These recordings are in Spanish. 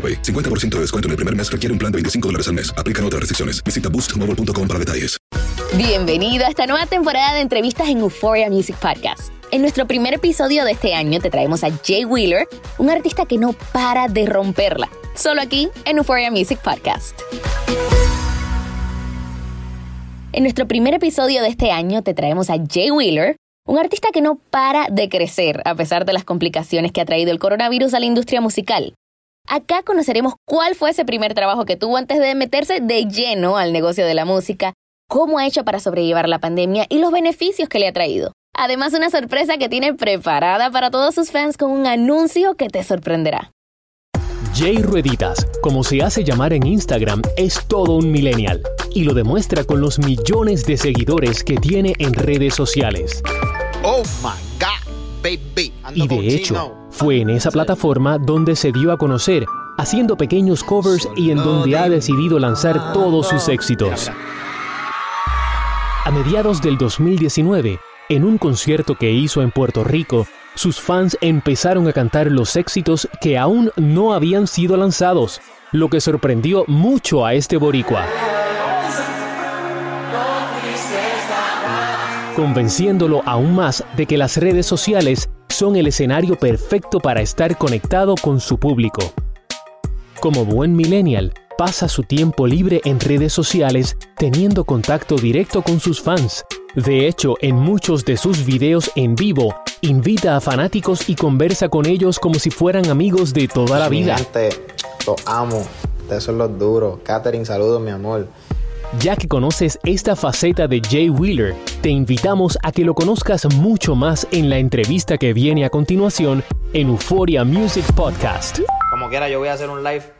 AroPay. 50% de descuento en el primer mes requiere un plan de 25 dólares al mes. Aplican otras restricciones. Visita boostmobile.com para detalles. Bienvenido a esta nueva temporada de entrevistas en Euphoria Music Podcast. En nuestro primer episodio de este año te traemos a Jay Wheeler, un artista que no para de romperla. Solo aquí en Euphoria Music Podcast. En nuestro primer episodio de este año te traemos a Jay Wheeler, un artista que no para de crecer a pesar de las complicaciones que ha traído el coronavirus a la industria musical. Acá conoceremos cuál fue ese primer trabajo que tuvo antes de meterse de lleno al negocio de la música, cómo ha hecho para sobrellevar la pandemia y los beneficios que le ha traído. Además, una sorpresa que tiene preparada para todos sus fans con un anuncio que te sorprenderá. Jay Rueditas, como se hace llamar en Instagram, es todo un millennial y lo demuestra con los millones de seguidores que tiene en redes sociales. Oh my God, baby. Ando Y de hecho, chino. Fue en esa plataforma donde se dio a conocer, haciendo pequeños covers y en donde ha decidido lanzar todos sus éxitos. A mediados del 2019, en un concierto que hizo en Puerto Rico, sus fans empezaron a cantar los éxitos que aún no habían sido lanzados, lo que sorprendió mucho a este boricua. Convenciéndolo aún más de que las redes sociales son el escenario perfecto para estar conectado con su público. Como buen millennial, pasa su tiempo libre en redes sociales teniendo contacto directo con sus fans. De hecho, en muchos de sus videos en vivo, invita a fanáticos y conversa con ellos como si fueran amigos de toda la vida. gente, los amo. Ustedes son los duros. Katherine, saludos, mi amor. Ya que conoces esta faceta de Jay Wheeler, te invitamos a que lo conozcas mucho más en la entrevista que viene a continuación en Euphoria Music Podcast. Como quiera, yo voy a hacer un live.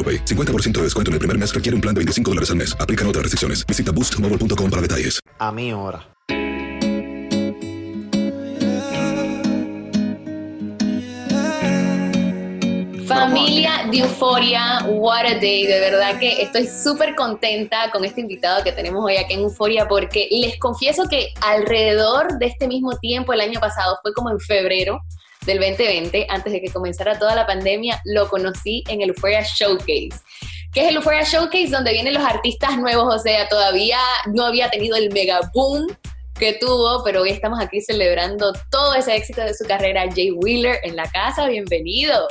AroPay. 50% de descuento en el primer mes requiere un plan de 25 dólares al mes. Aplican otras restricciones. Visita boostmobile.com para detalles. A mi hora. Familia de Euforia, what a day. De verdad que estoy súper contenta con este invitado que tenemos hoy aquí en Euforia porque les confieso que alrededor de este mismo tiempo, el año pasado, fue como en febrero del 2020, antes de que comenzara toda la pandemia, lo conocí en el Euphoria Showcase. que es el Euphoria Showcase? Donde vienen los artistas nuevos, o sea, todavía no había tenido el mega boom que tuvo, pero hoy estamos aquí celebrando todo ese éxito de su carrera. Jay Wheeler en la casa, bienvenido.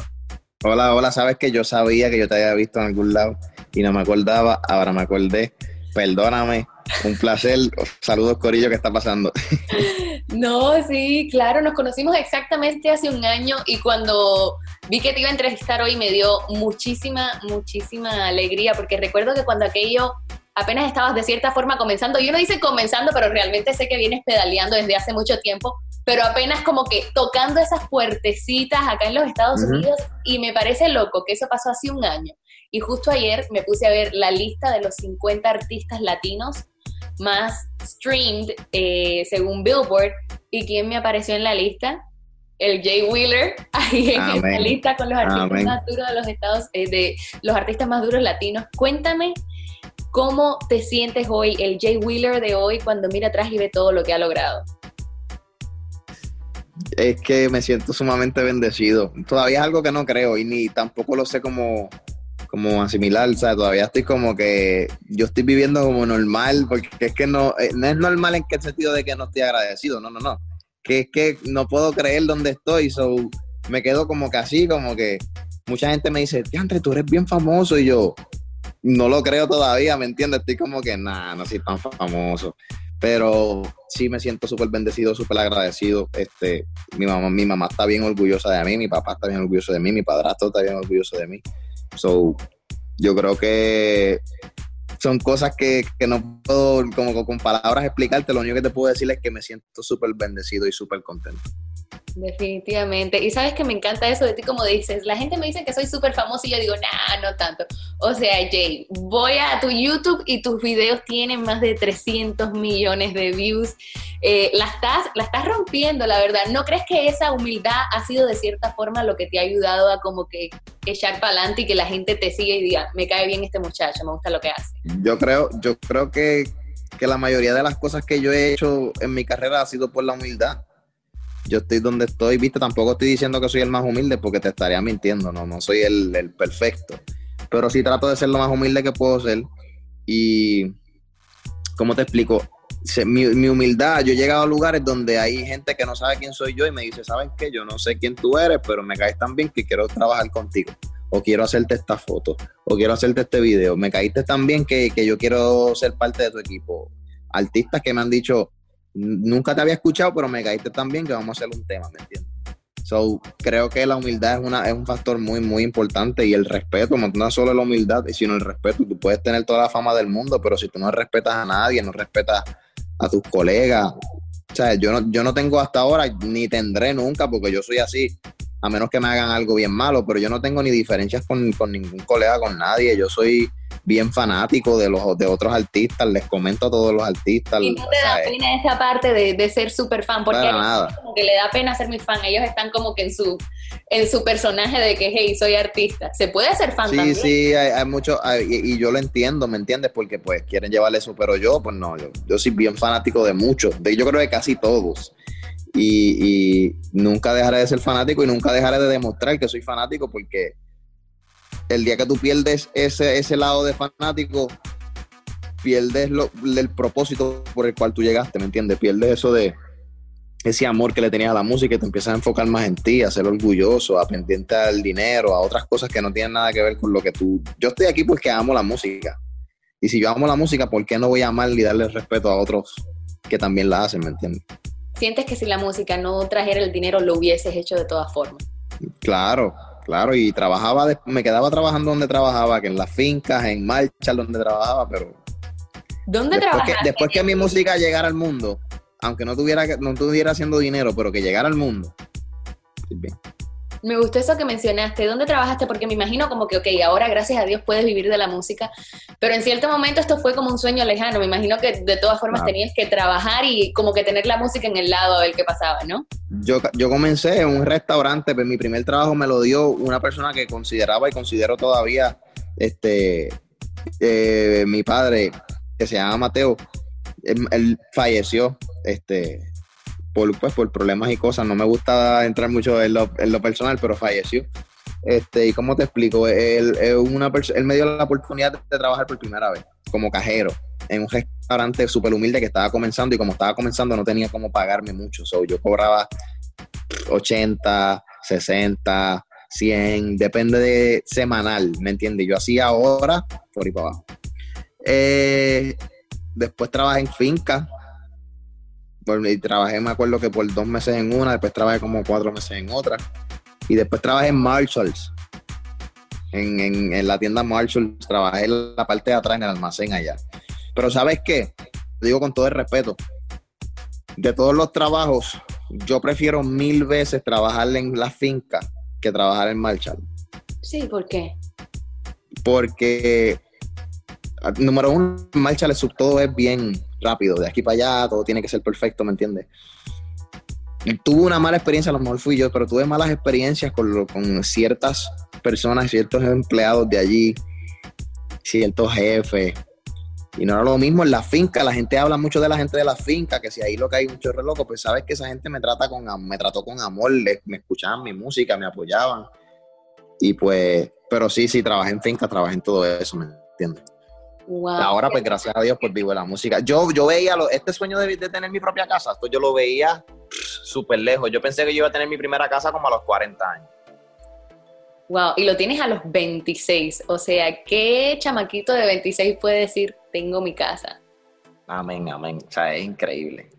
Hola, hola, sabes que yo sabía que yo te había visto en algún lado y no me acordaba, ahora me acordé. Perdóname, un placer. Saludos, Corillo, ¿qué está pasando? No, sí, claro, nos conocimos exactamente hace un año y cuando vi que te iba a entrevistar hoy me dio muchísima, muchísima alegría porque recuerdo que cuando aquello apenas estabas de cierta forma comenzando, yo no dice comenzando, pero realmente sé que vienes pedaleando desde hace mucho tiempo, pero apenas como que tocando esas puertecitas acá en los Estados Unidos y me parece loco que eso pasó hace un año. Y justo ayer me puse a ver la lista de los 50 artistas latinos más streamed eh, según Billboard. ¿Y quién me apareció en la lista? El Jay Wheeler, ahí en Amén. esta lista con los artistas Amén. más duros de los Estados, eh, de los artistas más duros latinos. Cuéntame cómo te sientes hoy, el Jay Wheeler de hoy, cuando mira atrás y ve todo lo que ha logrado. Es que me siento sumamente bendecido. Todavía es algo que no creo y ni tampoco lo sé cómo, cómo asimilar. O sea, todavía estoy como que yo estoy viviendo como normal, porque es que no, eh, no es normal en qué sentido de que no estoy agradecido. No, no, no. Que es que no puedo creer dónde estoy. So, me quedo como que así, como que mucha gente me dice, Diantre, tú eres bien famoso. Y yo, no lo creo todavía, ¿me entiendes? Estoy como que, nah, no soy tan famoso. Pero sí me siento súper bendecido, súper agradecido. Este, mi mamá, mi mamá está bien orgullosa de mí, mi papá está bien orgulloso de mí, mi padrastro está bien orgulloso de mí. So, yo creo que son cosas que, que no puedo como con palabras explicarte. Lo único que te puedo decir es que me siento súper bendecido y súper contento. Definitivamente. Y sabes que me encanta eso de ti, como dices, la gente me dice que soy súper famosa y yo digo, nah, no tanto. O sea, Jay, voy a tu YouTube y tus videos tienen más de 300 millones de views. Eh, la, estás, la estás rompiendo, la verdad. ¿No crees que esa humildad ha sido de cierta forma lo que te ha ayudado a como que echar para adelante y que la gente te siga y diga, me cae bien este muchacho, me gusta lo que hace? Yo creo, yo creo que, que la mayoría de las cosas que yo he hecho en mi carrera ha sido por la humildad. Yo estoy donde estoy, viste, tampoco estoy diciendo que soy el más humilde porque te estaría mintiendo, no, no soy el, el perfecto. Pero sí trato de ser lo más humilde que puedo ser. Y, ¿cómo te explico? Mi, mi humildad, yo he llegado a lugares donde hay gente que no sabe quién soy yo y me dice, ¿saben qué? Yo no sé quién tú eres, pero me caes tan bien que quiero trabajar contigo. O quiero hacerte esta foto, o quiero hacerte este video. Me caíste tan bien que, que yo quiero ser parte de tu equipo. Artistas que me han dicho, nunca te había escuchado, pero me caíste tan bien que vamos a hacer un tema, ¿me entiendes? So, creo que la humildad es, una, es un factor muy, muy importante y el respeto, no solo la humildad, sino el respeto. Tú puedes tener toda la fama del mundo, pero si tú no respetas a nadie, no respetas a tus colegas, o sea, yo no, yo no tengo hasta ahora, ni tendré nunca, porque yo soy así, a menos que me hagan algo bien malo, pero yo no tengo ni diferencias con, con ningún colega, con nadie. Yo soy bien fanático de los de otros artistas, les comento a todos los artistas. Y no te da pena esa parte de, de ser súper fan, porque como que le da pena ser mi fan, ellos están como que en su en su personaje de que, hey, soy artista. Se puede ser fan sí, también. Sí, hay, hay mucho, y, yo lo entiendo, ¿me entiendes? Porque pues quieren llevarle eso, pero yo, pues no, yo, yo soy bien fanático de muchos, de yo creo de casi todos. Y, y, nunca dejaré de ser fanático y nunca dejaré de demostrar que soy fanático porque el día que tú pierdes ese, ese lado de fanático, pierdes lo, el propósito por el cual tú llegaste, ¿me entiendes? Pierdes eso de ese amor que le tenías a la música y te empiezas a enfocar más en ti, a ser orgulloso, a pendiente al dinero, a otras cosas que no tienen nada que ver con lo que tú... Yo estoy aquí porque amo la música. Y si yo amo la música, ¿por qué no voy a amar y darle respeto a otros que también la hacen, ¿me entiendes? ¿Sientes que si la música no trajera el dinero lo hubieses hecho de todas formas? Claro, claro, y trabajaba, me quedaba trabajando donde trabajaba, que en las fincas, en marcha donde trabajaba, pero... ¿Dónde después Que, después que mi música llegara al mundo, aunque no tuviera, no tuviera haciendo dinero, pero que llegara al mundo, bien. Me gustó eso que mencionaste. ¿Dónde trabajaste? Porque me imagino como que, ok, ahora gracias a Dios puedes vivir de la música, pero en cierto momento esto fue como un sueño lejano. Me imagino que de todas formas tenías que trabajar y como que tener la música en el lado a ver qué pasaba, ¿no? Yo, yo comencé en un restaurante, pero mi primer trabajo me lo dio una persona que consideraba y considero todavía este, eh, mi padre, que se llama Mateo. Él, falleció este, por, pues, por problemas y cosas. No me gusta entrar mucho en lo, en lo personal, pero falleció. Este, ¿Y cómo te explico? Él, una él me dio la oportunidad de, trabajar por primera vez como cajero en un restaurante súper humilde que estaba comenzando y como estaba comenzando no tenía cómo pagarme mucho. So, yo cobraba 80, 60, 100, depende de semanal, ¿me entiendes? Yo hacía horas por ahí para abajo. Eh, después trabajé en finca. Y trabajé, me acuerdo que por dos meses en una, después trabajé como cuatro meses en otra. Y después trabajé en Marshalls. En, la tienda Marshalls, trabajé en la parte de atrás, en el almacén allá. Pero ¿sabes qué? digo con todo el respeto. De todos los trabajos, yo prefiero mil veces trabajar en la finca que trabajar en Marshall. Sí, ¿por qué? Porque número uno, en sub todo es bien rápido, de aquí para allá, todo tiene que ser perfecto, ¿me entiendes? Tuve una mala experiencia, a lo mejor fui yo, pero tuve malas experiencias con, con ciertas personas, ciertos empleados de allí, ciertos jefes. Y no era lo mismo en la finca, la gente habla mucho de la gente de la finca, que si ahí lo que hay mucho reloj, pues sabes que esa gente me trata con me trató con amor, me escuchaban mi música, me apoyaban. Y pues, pero sí, sí, trabajé en finca, trabajé en todo eso, ¿me entiendes? Ahora, pues gracias a Dios, pues vivo la música. Yo, yo veía este sueño de, tener mi propia casa, esto yo lo veía súper lejos. Yo pensé que yo iba a tener mi primera casa como a los 40 años. Wow, y lo tienes a los 26. O sea, ¿qué chamaquito de 26 puede decir, tengo mi casa? Amén, amén. O sea, es increíble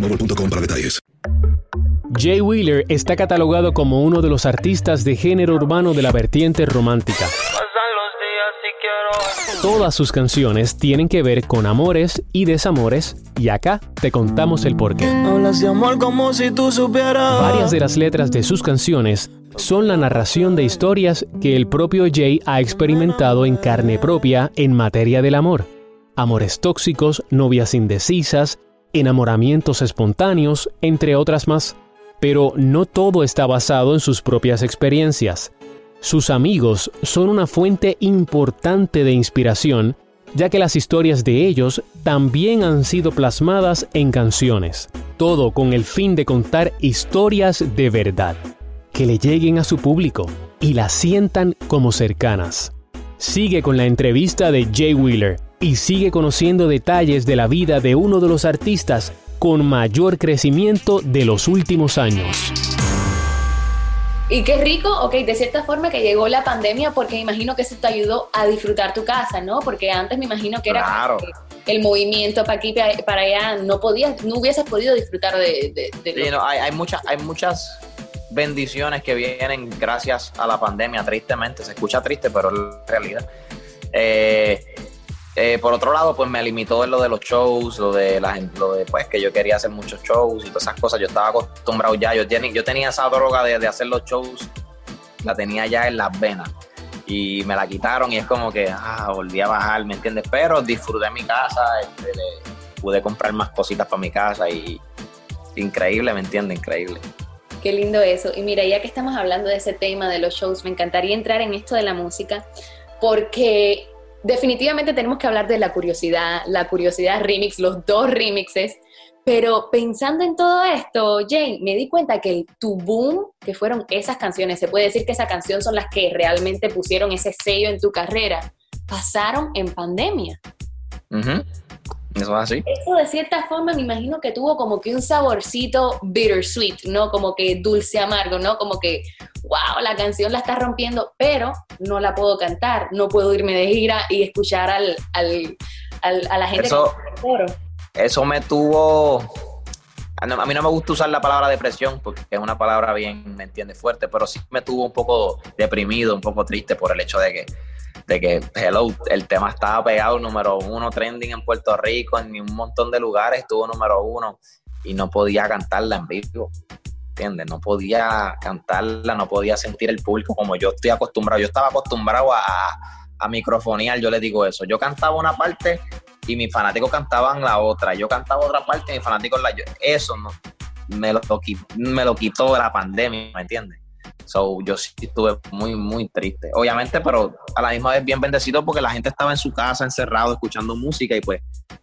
para detalles. Jay Wheeler está catalogado como uno de los artistas de género urbano de la vertiente romántica. Todas sus canciones tienen que ver con amores y desamores y acá te contamos el porqué. Varias de las letras de sus canciones son la narración de historias que el propio Jay ha experimentado en carne propia en materia del amor. Amores tóxicos, novias indecisas, enamoramientos espontáneos, entre otras más. Pero no todo está basado en sus propias experiencias. Sus amigos son una fuente importante de inspiración, ya que las historias de ellos también han sido plasmadas en canciones, todo con el fin de contar historias de verdad, que le lleguen a su público y las sientan como cercanas. Sigue con la entrevista de Jay Wheeler y sigue conociendo detalles de la vida de uno de los artistas con mayor crecimiento de los últimos años. Y qué rico, ok, de cierta forma que llegó la pandemia porque me imagino que eso te ayudó a disfrutar tu casa, ¿no? Porque antes me imagino que era el movimiento para aquí para allá, no podías, no hubieses podido disfrutar de... sí, no, hay, hay, muchas, hay muchas bendiciones que vienen gracias a la pandemia, tristemente, se escucha triste, pero es la realidad. Eh, eh, por otro lado, pues me limitó en lo de los shows, lo de, la, lo de pues, que yo quería hacer muchos shows y todas esas cosas. Yo estaba acostumbrado ya, yo, tenía, yo tenía esa droga de, hacer los shows, la tenía ya en las venas y me la quitaron y es como que ah, volví a bajar, ¿me entiendes? Pero disfruté mi casa, este, pude comprar más cositas para mi casa y increíble, ¿me entiendes? Increíble. Qué lindo eso. Y mira, ya que estamos hablando de ese tema de los shows, me encantaría entrar en esto de la música porque definitivamente tenemos que hablar de la curiosidad, la curiosidad remix, los dos remixes. Pero pensando en todo esto, Jane, me di cuenta que el tu boom, que fueron esas canciones, se puede decir que esa canción son las que realmente pusieron ese sello en tu carrera, pasaron en pandemia. Eso es así. Eso de cierta forma me imagino que tuvo como que un saborcito bittersweet, ¿no? Como que dulce amargo, ¿no? Como que, wow, la canción la está rompiendo, pero no la puedo cantar, no puedo irme de gira y escuchar al, al, a la gente eso, Eso me tuvo... A mí no me gusta usar la palabra depresión porque es una palabra bien, ¿me entiendes? Fuerte, pero sí me tuvo un poco deprimido, un poco triste por el hecho de que que, hello, el tema estaba pegado número uno trending en Puerto Rico, en un montón de lugares estuvo número uno y no podía cantarla en vivo. ¿Entiendes? No podía cantarla, no podía sentir el público como yo estoy acostumbrado. Yo estaba acostumbrado a, a microfonear, yo les digo eso. Yo cantaba una parte y mis fanáticos cantaban la otra. Yo cantaba otra parte y mis fanáticos la. Eso no, me, lo, me lo quitó la pandemia, ¿me entiendes? So, yo sí estuve muy, muy triste. Obviamente, pero a la misma vez bien bendecido porque la gente estaba en su casa encerrado escuchando música y pues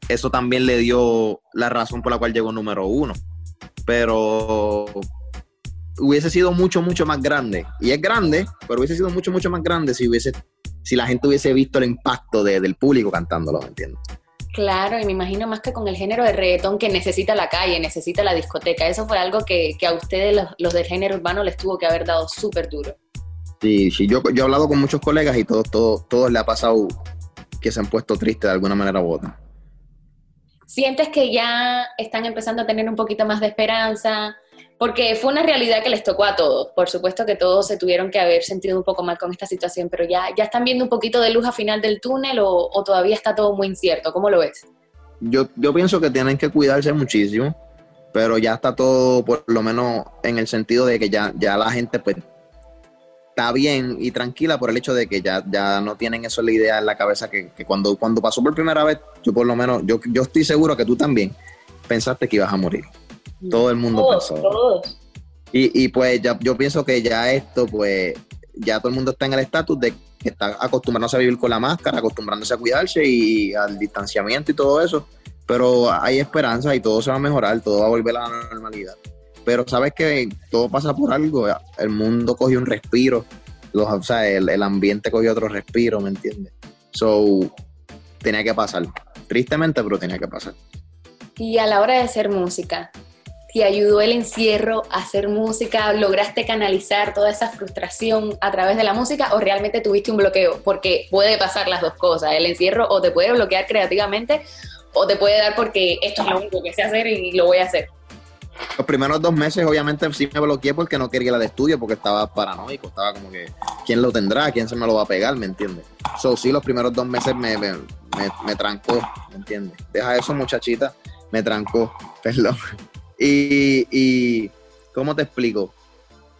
eso también le dio la razón por la cual llegó número uno. Pero hubiese sido mucho, mucho más grande. Y es grande, pero hubiese sido mucho, mucho más grande si hubiese, si la gente hubiese visto el impacto del público cantándolo, ¿me entiendes? Claro, y me imagino más que con el género de reggaetón que necesita la calle, necesita la discoteca. Eso fue algo que, a ustedes, los, del género urbano, les tuvo que haber dado súper duro. Sí, sí, yo, yo he hablado con muchos colegas y todos todo, todo le ha pasado que se han puesto tristes de alguna manera u otra. ¿Sientes que ya están empezando a tener un poquito más de esperanza? Porque fue una realidad que les tocó a todos. Por supuesto que todos se tuvieron que haber sentido un poco mal con esta situación, pero ya, ya están viendo un poquito de luz a final del túnel o, todavía está todo muy incierto. ¿Cómo lo ves? Yo, yo pienso que tienen que cuidarse muchísimo, pero ya está todo por lo menos en el sentido de que ya, ya la gente pues está bien y tranquila por el hecho de que ya, ya no tienen eso la idea en la cabeza que, cuando, cuando pasó por primera vez, yo por lo menos, yo, yo estoy seguro que tú también pensaste que ibas a morir. Todo el mundo pensó. Y, y, pues ya, yo pienso que ya esto, pues, ya todo el mundo está en el estatus de que está acostumbrándose a vivir con la máscara, acostumbrándose a cuidarse y al distanciamiento y todo eso. pero hay esperanza y todo se va a mejorar, todo va a volver a la normalidad. Pero sabes que todo pasa por algo, el mundo cogió un respiro, los, o sea, el, el ambiente cogió otro respiro, ¿me entiendes? So, tenía que pasar. Tristemente, pero tenía que pasar. Y a la hora de hacer música, ¿te ayudó el encierro a hacer música? ¿Lograste canalizar toda esa frustración a través de la música o realmente tuviste un bloqueo? Porque puede pasar las dos cosas. El encierro o te puede bloquear creativamente o te puede dar porque esto es lo único que sé hacer y lo voy a hacer. Los primeros dos meses, obviamente, sí me bloqueé porque no quería ir al estudio, porque estaba paranoico, estaba como que, ¿quién lo tendrá? ¿Quién se me lo va a pegar? ¿Me entiendes? So, sí, los primeros dos meses me, me, me, trancó, ¿me entiendes? Deja eso, muchachita, me trancó, perdón. Y, y, ¿cómo te explico?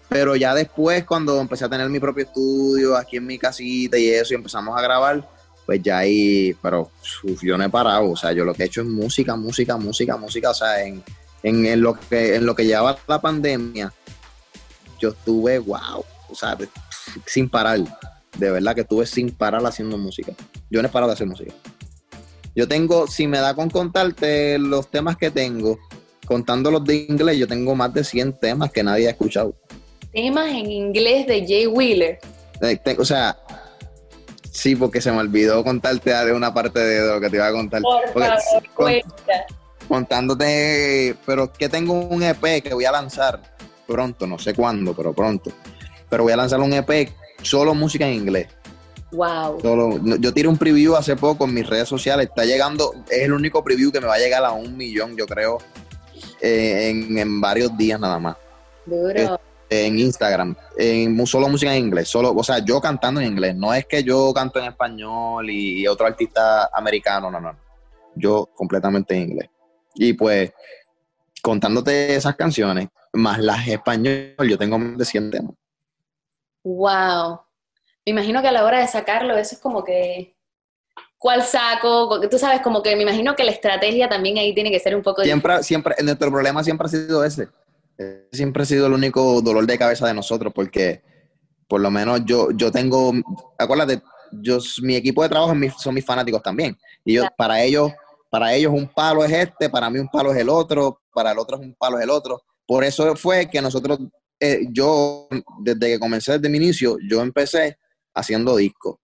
Pero ya después, cuando empecé a tener mi propio estudio aquí en mi casita y eso, y empezamos a grabar, pues ya ahí, pero yo no he parado, o sea, yo lo que he hecho es música, música, música, música, o sea, en, en, lo, que, en lo que llevaba la pandemia, yo estuve, wow, o sea, sin parar, de verdad que estuve sin parar haciendo música. Yo no he parado de hacer música. Yo tengo, si me da con contarte los temas que tengo, contando los de inglés, yo tengo más de 100 temas que nadie ha escuchado. Temas en inglés de Jay Wheeler. Eh, o sea, Sí, porque se me olvidó contarte de una parte de lo que te iba a contar. Por favor, Contándote, pero que tengo un EP que voy a lanzar pronto, no sé cuándo, pero pronto. Pero voy a lanzar un EP solo música en inglés. Wow. yo tiré un preview hace poco en mis redes sociales. Está llegando, es el único preview que me va a llegar a un millón, yo creo, eh, en, varios días nada más. Duro en Instagram, en solo música en inglés, solo, o sea, yo cantando en inglés, no es que yo canto en español y, otro artista americano, no, no, yo completamente en inglés. Y pues, contándote esas canciones, más las español, yo tengo más de 100 temas. Wow. Me imagino que a la hora de sacarlo, eso es como que, ¿cuál saco? Tú sabes, como que me imagino que la estrategia también ahí tiene que ser un poco... Siempre, siempre, nuestro problema siempre ha sido ese siempre ha sido el único dolor de cabeza de nosotros, porque por lo menos yo, yo tengo, acuérdate, yo, mi equipo de trabajo son mis fanáticos también. Y yo, para ellos, para ellos un palo es este, para mí un palo es el otro, para el otro es un palo es el otro. Por eso fue que nosotros, eh, yo, desde que comencé desde mi inicio, yo empecé haciendo discos.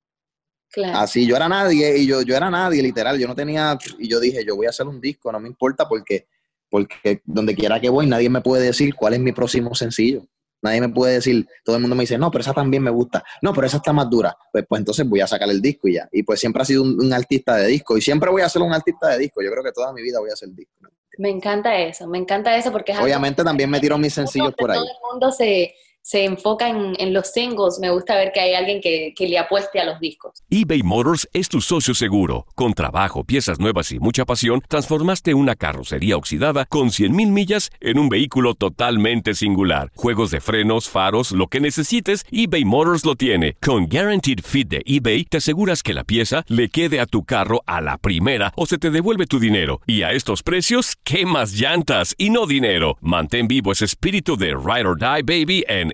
Así yo era nadie y yo, yo era nadie, literal. Yo no tenía, y yo dije, yo voy a hacer un disco, no me importa porque porque donde quiera que voy nadie me puede decir cuál es mi próximo sencillo. Nadie me puede decir, todo el mundo me dice, no, pero esa también me gusta. No, pero esa está más dura. Pues, pues entonces voy a sacar el disco y ya. Y pues siempre ha sido un, artista de disco y siempre voy a ser un artista de disco. Yo creo que toda mi vida voy a ser disco. Me encanta eso, me encanta eso porque Obviamente también me tiro mis sencillos por ahí. Todo el mundo se, se enfoca en, los singles, me gusta ver que hay alguien que, que, le apueste a los discos. eBay Motors es tu socio seguro. Con trabajo, piezas nuevas y mucha pasión, transformaste una carrocería oxidada con 100.000 millas en un vehículo totalmente singular. Juegos de frenos, faros, lo que necesites, eBay Motors lo tiene. Con Guaranteed Fit de eBay, te aseguras que la pieza le quede a tu carro a la primera o se te devuelve tu dinero. Y a estos precios, ¿qué más llantas y no dinero? Mantén vivo ese espíritu de Ride or Die Baby en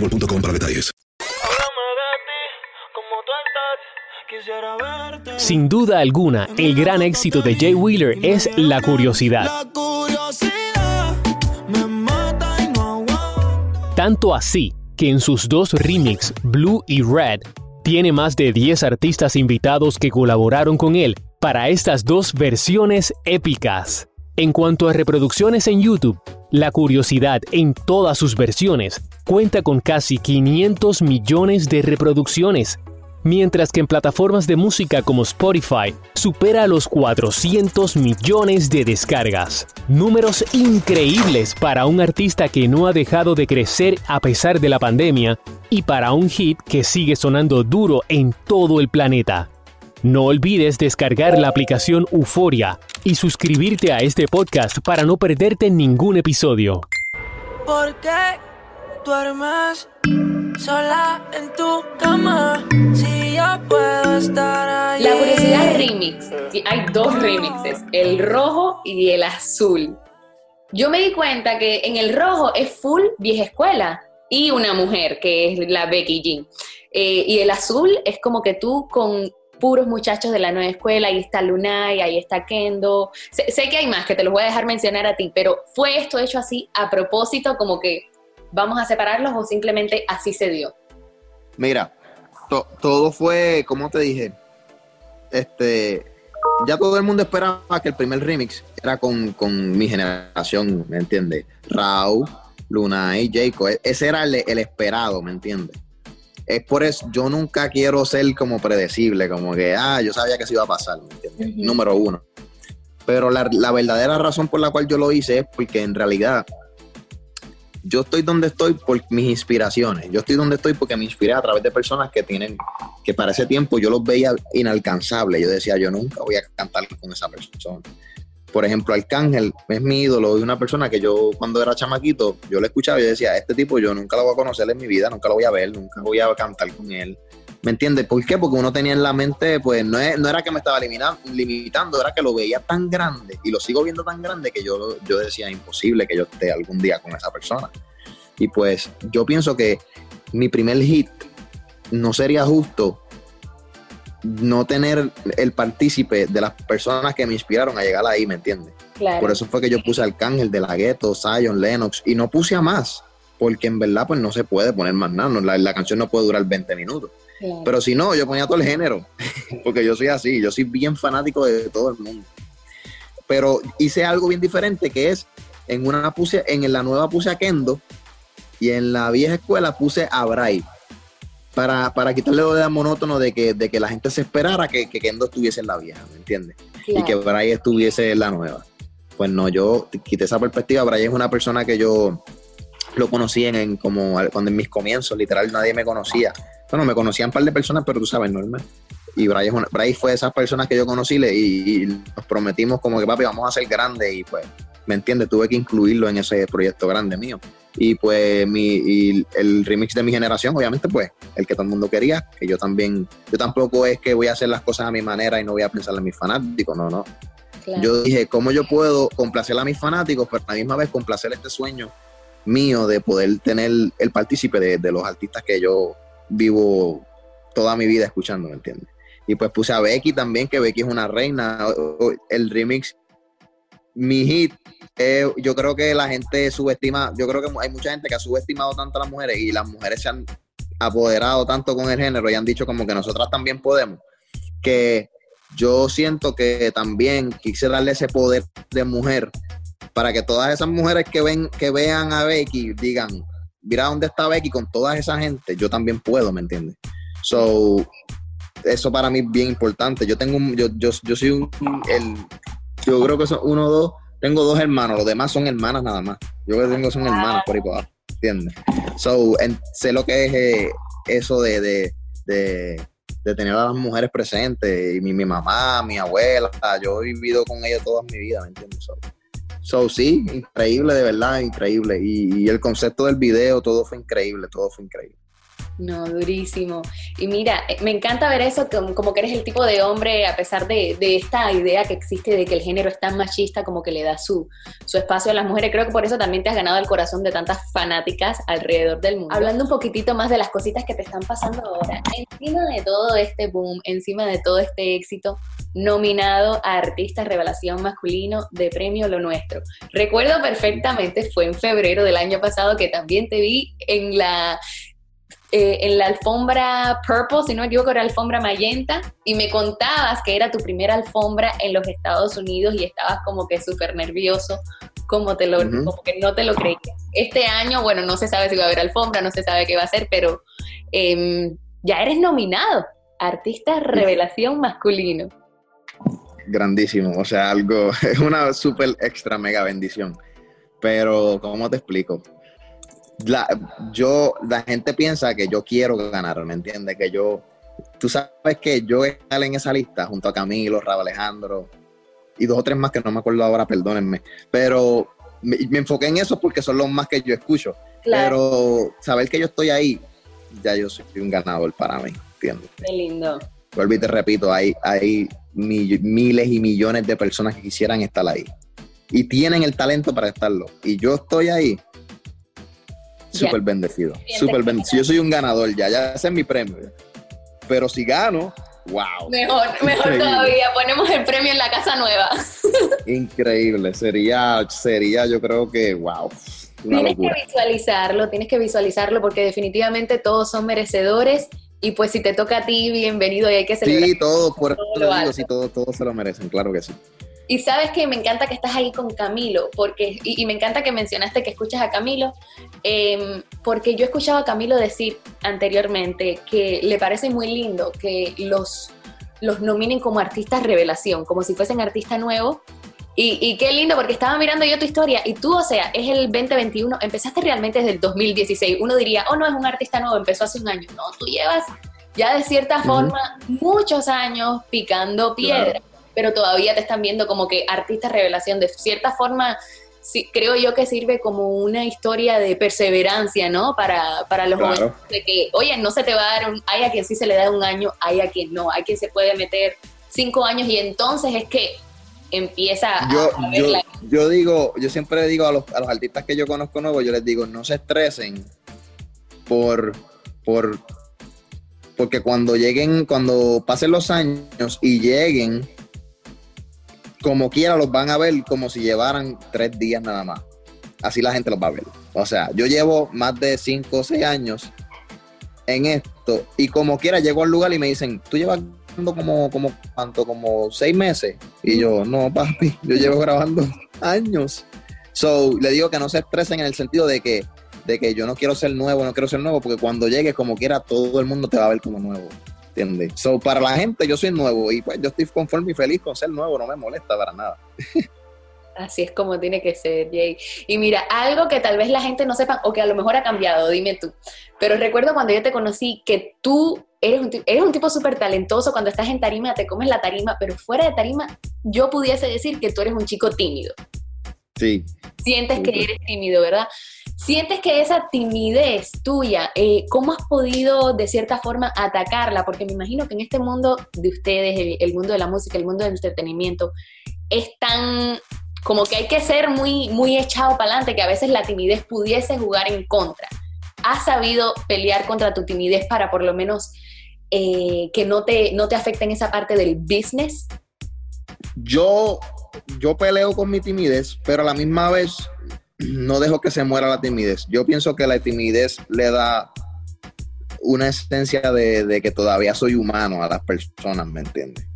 boostmobile.com para detalles. Sin duda alguna, el gran éxito de Jay Wheeler es la curiosidad. Tanto así que en sus dos remix, Blue y Red, tiene más de 10 artistas invitados que colaboraron con él para estas dos versiones épicas. En cuanto a reproducciones en YouTube, La Curiosidad en todas sus versiones cuenta con casi 500 millones de reproducciones, mientras que en plataformas de música como Spotify supera los 400 millones de descargas. Números increíbles para un artista que no ha dejado de crecer a pesar de la pandemia y para un hit que sigue sonando duro en todo el planeta. No olvides descargar la aplicación Euforia y suscribirte a este podcast para no perderte ningún episodio. ¿Por qué duermes sola en tu cama? Si yo puedo estar ahí. La curiosidad remix. Hay dos remixes, el rojo y el azul. Yo me di cuenta que en el rojo es full vieja escuela y una mujer, que es la Becky Jean. Eh, y el azul es como que tú con puros muchachos de la nueva escuela, ahí está Lunay, ahí está Kendo. Sé, sé que hay más que te los voy a dejar mencionar a ti, pero ¿fue esto hecho así a propósito, como que vamos a separarlos o simplemente así se dio? Mira, to- todo fue, como te dije, este, ya todo el mundo esperaba que el primer remix era con, con mi generación, ¿me entiendes? Raúl, Luna y Jacob, e- ese era el, el esperado, ¿me entiendes? Es por eso, yo nunca quiero ser como predecible, como que, ah, yo sabía que eso iba a pasar, ¿me entiendes? Número uno. Pero la, la verdadera razón por la cual yo lo hice es porque en realidad yo estoy donde estoy por mis inspiraciones. Yo estoy donde estoy porque me inspiré a través de personas que tienen, que para ese tiempo yo los veía inalcanzables. Yo decía, yo nunca voy a cantar con esa persona. Por ejemplo, Arcángel es mi ídolo y una persona que yo cuando era chamaquito, yo lo escuchaba y decía, este tipo yo nunca lo voy a conocer en mi vida, nunca lo voy a ver, nunca voy a cantar con él. ¿Me entiendes? ¿Por qué? Porque uno tenía en la mente, pues no, es- no era que me estaba limitando, era que lo veía tan grande y lo sigo viendo tan grande que yo, yo decía, imposible que yo esté algún día con esa persona. Y pues yo pienso que mi primer hit no sería justo no tener el partícipe de las personas que me inspiraron a llegar ahí, ¿me entiendes? Claro. Por eso fue que yo puse Arcángel, De La Ghetto, Zion, Lennox y no puse a más, porque en verdad pues no se puede poner más nada, no, la, la canción no puede durar 20 minutos. Claro. Pero si no, yo ponía todo el género, porque yo soy así, yo soy bien fanático de todo el mundo. Pero hice algo bien diferente que es, en una puse, en la nueva puse a Kendo y en la vieja escuela puse a Bray. Para, para quitarle lo de monótono de que, de que la gente se esperara que, que Kendo estuviese en la vieja, ¿me entiendes? Y que Bray estuviese en la nueva. Pues no, yo quité esa perspectiva. Bray es una persona que yo lo conocí en, en como cuando en mis comienzos, literal, nadie me conocía. Bueno, me conocían un par de personas, pero tú sabes, normal. Y Bray, Bray fue de esas personas que yo conocí le- y, y nos prometimos como que, papi, vamos a ser grandes y pues, ¿me entiendes? Tuve que incluirlo en ese proyecto grande mío. Y pues mi, y el remix de mi generación, obviamente, pues, el que todo el mundo quería, que yo también, yo tampoco es que voy a hacer las cosas a mi manera y no voy a pensar en mis fanáticos, no, no. Claro. Yo dije, ¿cómo yo puedo complacer a mis fanáticos, pero a la misma vez complacer este sueño mío de poder tener el partícipe de, de los artistas que yo vivo toda mi vida escuchando, ¿me entiendes? Y pues puse a Becky también, que Becky es una reina. El remix, mi hit, eh, yo creo que la gente subestima, yo creo que hay mucha gente que ha subestimado tanto a las mujeres y las mujeres se han apoderado tanto con el género y han dicho como que nosotras también podemos, que yo siento que también quise darle ese poder de mujer para que todas esas mujeres que ven que vean a Becky digan, mira dónde está Becky con toda esa gente, yo también puedo, ¿me entiendes? So, eso para mí es bien importante. Yo tengo un, yo, yo, yo soy un, el, yo creo que son uno o dos, tengo dos hermanos, los demás son hermanas nada más. Yo creo que tengo son hermanas por ahí por abajo, ¿entiendes? So, sé lo que es eh, eso de, de, de, tener a las mujeres presentes, y mi, mi, mamá, mi abuela, yo he vivido con ellas toda mi vida, ¿me entiendes? So, so sí, increíble, de verdad, increíble. y el concepto del video, todo fue increíble, todo fue increíble. No, durísimo. Y mira, eh, me encanta ver eso, como, que eres el tipo de hombre, a pesar de, esta idea que existe de que el género es tan machista, como que le da su, su espacio a las mujeres. Creo que por eso también te has ganado el corazón de tantas fanáticas alrededor del mundo. Hablando un poquitito más de las cositas que te están pasando ahora, encima de todo este boom, encima de todo este éxito, nominado a Artista Revelación Masculino de Premio Lo Nuestro. Recuerdo perfectamente, fue en febrero del año pasado que también te vi en la eh, en la alfombra purple, si no me equivoco, era alfombra magenta, y me contabas que era tu primera alfombra en los Estados Unidos y estabas como que súper nervioso, como, te lo, como que no te lo creías. Este año, bueno, no se sabe si va a haber alfombra, no se sabe qué va a ser, pero em, ya eres nominado, Artista Revelación Masculino. Grandísimo, o sea, algo, es una súper extra mega bendición. Pero, ¿cómo te explico? La, yo, la gente piensa que yo quiero ganar, ¿me entiendes? Que yo, tú sabes que yo estar en esa lista junto a Camilo, Raúl Alejandro y dos o tres más que no me acuerdo ahora, perdónenme, pero me, enfoqué en eso porque son los más que yo escucho. Pero saber que yo estoy ahí, ya yo soy un ganador para mí, ¿entiendes? Qué lindo. Vuelvo y te repito, hay, hay miles y millones de personas que quisieran estar ahí. Y tienen el talento para estarlo. Y yo estoy ahí Súper bendecido. Súper bendecido. Yo soy un ganador ya, ya ese es mi premio. Pero si gano, wow. Mejor, mejor todavía. Ponemos el premio en la casa nueva. Increíble. Sería, sería, yo creo que, wow. tienes que visualizarlo, tienes que visualizarlo porque definitivamente todos son merecedores y pues si te toca a ti, bienvenido y hay que celebrar. Sí, todos, por todo sí, todos, todos se lo merecen, claro que sí. Y sabes que me encanta que estás ahí con Camilo, porque, y, me encanta que mencionaste que escuchas a Camilo, em, porque yo he escuchado a Camilo decir anteriormente que le parece muy lindo que los, los nominen como artistas revelación, como si fuesen artistas nuevos. Y, y, qué lindo, porque estaba mirando yo tu historia y tú, o sea, es el 2021, empezaste realmente desde el 2016. Uno diría, oh, no, es un artista nuevo, empezó hace un año. No, tú llevas ya de cierta forma muchos años picando piedra pero todavía te están viendo como que artista revelación. De cierta forma, sí, creo yo que sirve como una historia de perseverancia, ¿no? Para, para los jóvenes, de que, oye, no se te va a dar un, hay a quien sí se le da un año, hay a quien no, hay quien se puede meter cinco años y entonces es que empieza yo, a yo, yo digo, yo siempre digo a los, a los artistas que yo conozco nuevos, yo les digo, no se estresen por, por, porque cuando lleguen, cuando pasen los años y lleguen como quiera los van a ver como si llevaran tres días nada más. Así la gente los va a ver. O sea, yo llevo más de cinco o seis años en esto y como quiera llego al lugar y me dicen, tú llevas como, como, ¿cuánto? Como seis meses. Y yo, no, papi, yo llevo grabando años. So, le digo que no se estresen en el sentido de que, de que yo no quiero ser nuevo, no quiero ser nuevo, porque cuando llegues como quiera, todo el mundo te va a ver como nuevo. ¿Entiendes? So, para la gente yo soy nuevo y pues yo estoy conforme y feliz con ser nuevo, no me molesta para nada. Así es como tiene que ser, Jay. Y mira, algo que tal vez la gente no sepa o que a lo mejor ha cambiado, dime tú. Pero recuerdo cuando yo te conocí que tú eres un, eres un tipo súper talentoso, cuando estás en tarima te comes la tarima, pero fuera de tarima yo pudiese decir que tú eres un chico tímido. Sí. Sientes que eres tímido, ¿verdad? ¿Sientes que esa timidez tuya, eh, cómo has podido de cierta forma atacarla? Porque me imagino que en este mundo de ustedes, el, mundo de la música, el mundo del entretenimiento, es tan como que hay que ser muy, muy echado para adelante que a veces la timidez pudiese jugar en contra. ¿Has sabido pelear contra tu timidez para por lo menos eh, que no te, no te afecte en esa parte del business? Yo, yo peleo con mi timidez, pero a la misma vez no dejo que se muera la timidez. Yo pienso que la timidez le da una esencia de, que todavía soy humano a las personas, ¿me entiendes?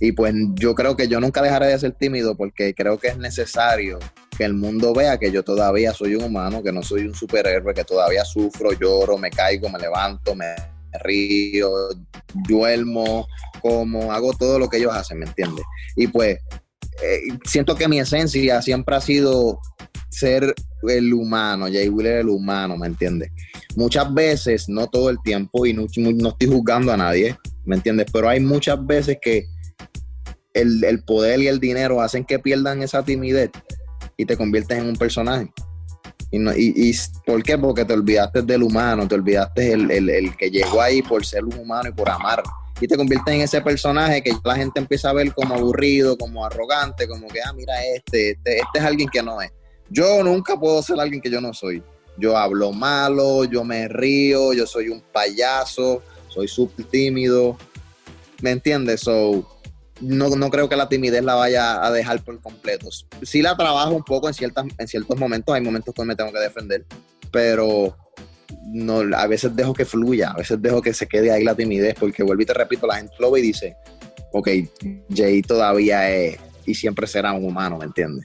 Y pues yo creo que yo nunca dejaré de ser tímido porque creo que es necesario que el mundo vea que yo todavía soy un humano, que no soy un superhéroe, que todavía sufro, lloro, me caigo, me levanto, me río, duermo, como, hago todo lo que ellos hacen, ¿me entiendes? Y pues eh, siento que mi esencia siempre ha sido ser el humano, Jay Wheeler el humano, ¿me entiendes? muchas veces, no todo el tiempo, y no, no estoy juzgando a nadie, ¿me entiendes? Pero hay muchas veces que el, el, poder y el dinero hacen que pierdan esa timidez y te conviertes en un personaje. Y, no, y, y, ¿Por qué? Porque te olvidaste del humano, te olvidaste el, el, el, que llegó ahí por ser un humano y por amar. Y te conviertes en ese personaje que la gente empieza a ver como aburrido, como arrogante, como que, ah, mira este, este, este es alguien que no es. Yo nunca puedo ser alguien que yo no soy. Yo hablo malo, yo me río, yo soy un payaso, soy súper tímido. ¿Me entiendes? So, no, no, creo que la timidez la vaya a dejar por completo. Sí la trabajo un poco en, ciertas, en ciertos momentos, hay momentos que me tengo que defender, pero no, a veces dejo que fluya, a veces dejo que se quede ahí la timidez, porque vuelvo y te repito, la gente lo ve y dice, ok, Jay todavía es y siempre será un humano, ¿me entiendes?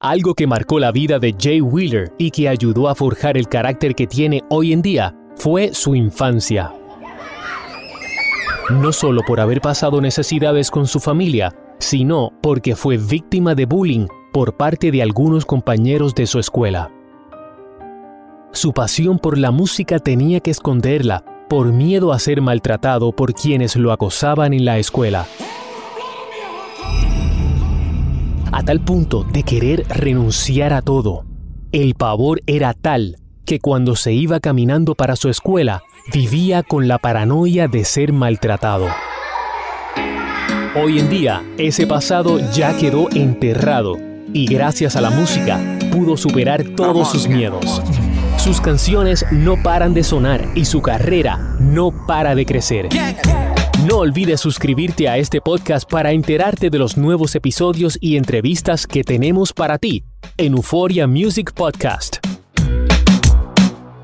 Algo que marcó la vida de Jay Wheeler y que ayudó a forjar el carácter que tiene hoy en día fue su infancia. No solo por haber pasado necesidades con su familia, sino porque fue víctima de bullying por parte de algunos compañeros de su escuela. Su pasión por la música tenía que esconderla por miedo a ser maltratado por quienes lo acosaban en la escuela a tal punto de querer renunciar a todo. El pavor era tal que cuando se iba caminando para su escuela, vivía con la paranoia de ser maltratado. Hoy en día, ese pasado ya quedó enterrado y gracias a la música pudo superar todos sus miedos. Sus canciones no paran de sonar y su carrera no para de crecer. No olvides suscribirte a este podcast para enterarte de los nuevos episodios y entrevistas que tenemos para ti en Euphoria Music Podcast.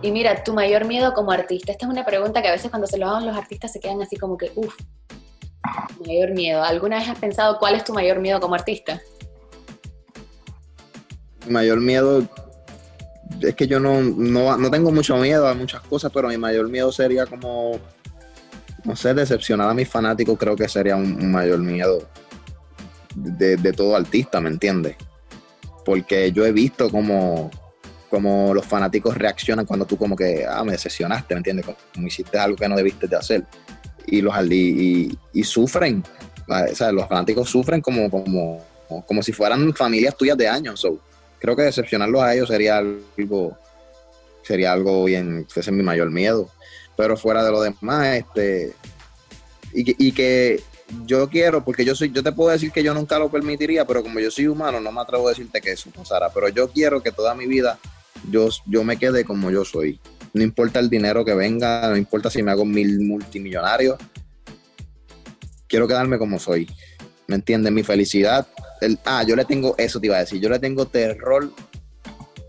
Y mira, tu mayor miedo como artista. Esta es una pregunta que a veces cuando se lo hagan los artistas se quedan así como que, uff, mayor miedo. ¿Alguna vez has pensado cuál es tu mayor miedo como artista? Mi mayor miedo es que yo no, no, no tengo mucho miedo a muchas cosas, pero mi mayor miedo sería como no sé, decepcionar a mis fanáticos creo que sería un, mayor miedo de, todo artista, ¿me entiendes? Porque yo he visto como, como los fanáticos reaccionan cuando tú como que, ah, me decepcionaste, ¿me entiendes? Como, hiciste algo que no debiste de hacer. Y los y, y, sufren, sea, los fanáticos sufren como, como, como si fueran familias tuyas de años. creo que decepcionarlos a ellos sería algo, sería algo bien, ese es mi mayor miedo. Pero fuera de lo demás, este, y que, y que yo quiero, porque yo soy, yo te puedo decir que yo nunca lo permitiría, pero como yo soy humano, no me atrevo a decirte que eso pasara. Pero yo quiero que toda mi vida yo, yo me quede como yo soy. No importa el dinero que venga, no importa si me hago mil multimillonarios. Quiero quedarme como soy. ¿Me entiendes? Mi felicidad. El, ah, yo le tengo, eso te iba a decir, yo le tengo terror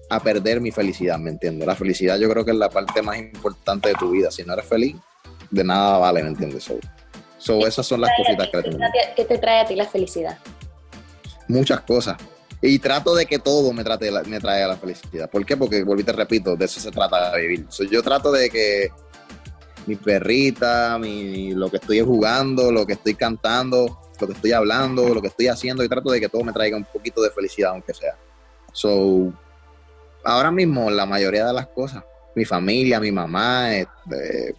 a perder mi felicidad, ¿me entiendes? La felicidad yo creo que es la parte más importante de tu vida. Si no eres feliz, de nada vale, ¿me entiendes? So, so esas son las cositas que tengo. ¿Qué te trae a ti la felicidad? Muchas cosas. Y trato de que todo me, trate, me traiga la felicidad. ¿Por qué? Porque, volví te repito, de eso se trata de vivir. yo trato de que mi perrita, mi, lo que estoy jugando, lo que estoy cantando, lo que estoy hablando, lo que estoy haciendo, y trato de que todo me traiga un poquito de felicidad, aunque sea. So, ahora mismo, la mayoría de las cosas, mi familia, mi mamá, este,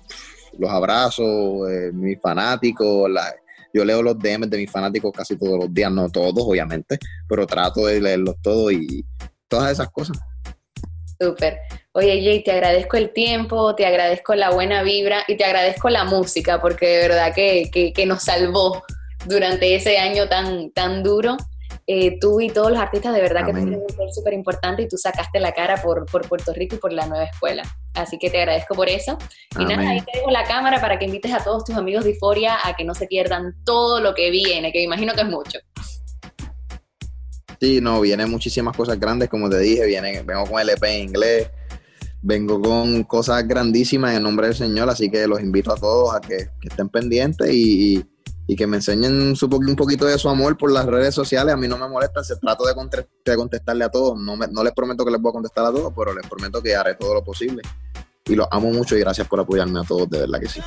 los abrazos, eh, mis fanáticos, la, yo leo los DMs de mis fanáticos casi todos los días, no todos, obviamente, pero trato de leerlos todos y todas esas cosas. Súper. Oye, Jay, te agradezco el tiempo, te agradezco la buena vibra y te agradezco la música, porque de verdad que, que nos salvó durante ese año tan, tan duro. Eh, tú y todos los artistas de verdad que tienen un rol súper importante y tú sacaste la cara por, por, Puerto Rico y por la nueva escuela. Así que te agradezco por eso. Y nada, ahí te dejo la cámara para que invites a todos tus amigos de Euforia a que no se pierdan todo lo que viene, que me imagino que es mucho. Sí, no, vienen muchísimas cosas grandes, como te dije, viene, vengo con el EP en inglés, vengo con cosas grandísimas en nombre del Señor, así que los invito a todos a que, estén pendientes y y que me enseñen un poquito de su amor por las redes sociales. A mí no me molesta, se trato de, contestarle a todos. No, no les prometo que les voy a contestar a todos, pero les prometo que haré todo lo posible. Y los amo mucho y gracias por apoyarme a todos, de verdad que sí.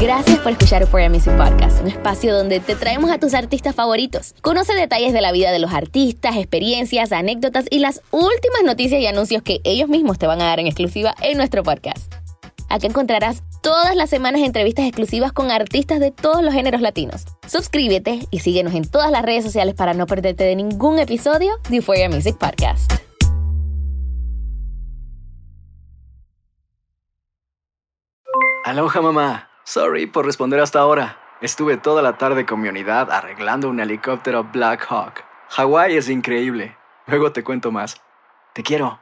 Gracias por escuchar Euphoria Music Podcast, un espacio donde te traemos a tus artistas favoritos. Conoce detalles de la vida de los artistas, experiencias, anécdotas y las últimas noticias y anuncios que ellos mismos te van a dar en exclusiva en nuestro podcast. Aquí encontrarás todas las semanas entrevistas exclusivas con artistas de todos los géneros latinos. Suscríbete y síguenos en todas las redes sociales para no perderte de ningún episodio de Euphoria Music Podcast. Aloha mamá. Sorry por responder hasta ahora. Estuve toda la tarde con mi unidad arreglando un helicóptero Black Hawk. Hawái es increíble. Luego te cuento más. Te quiero.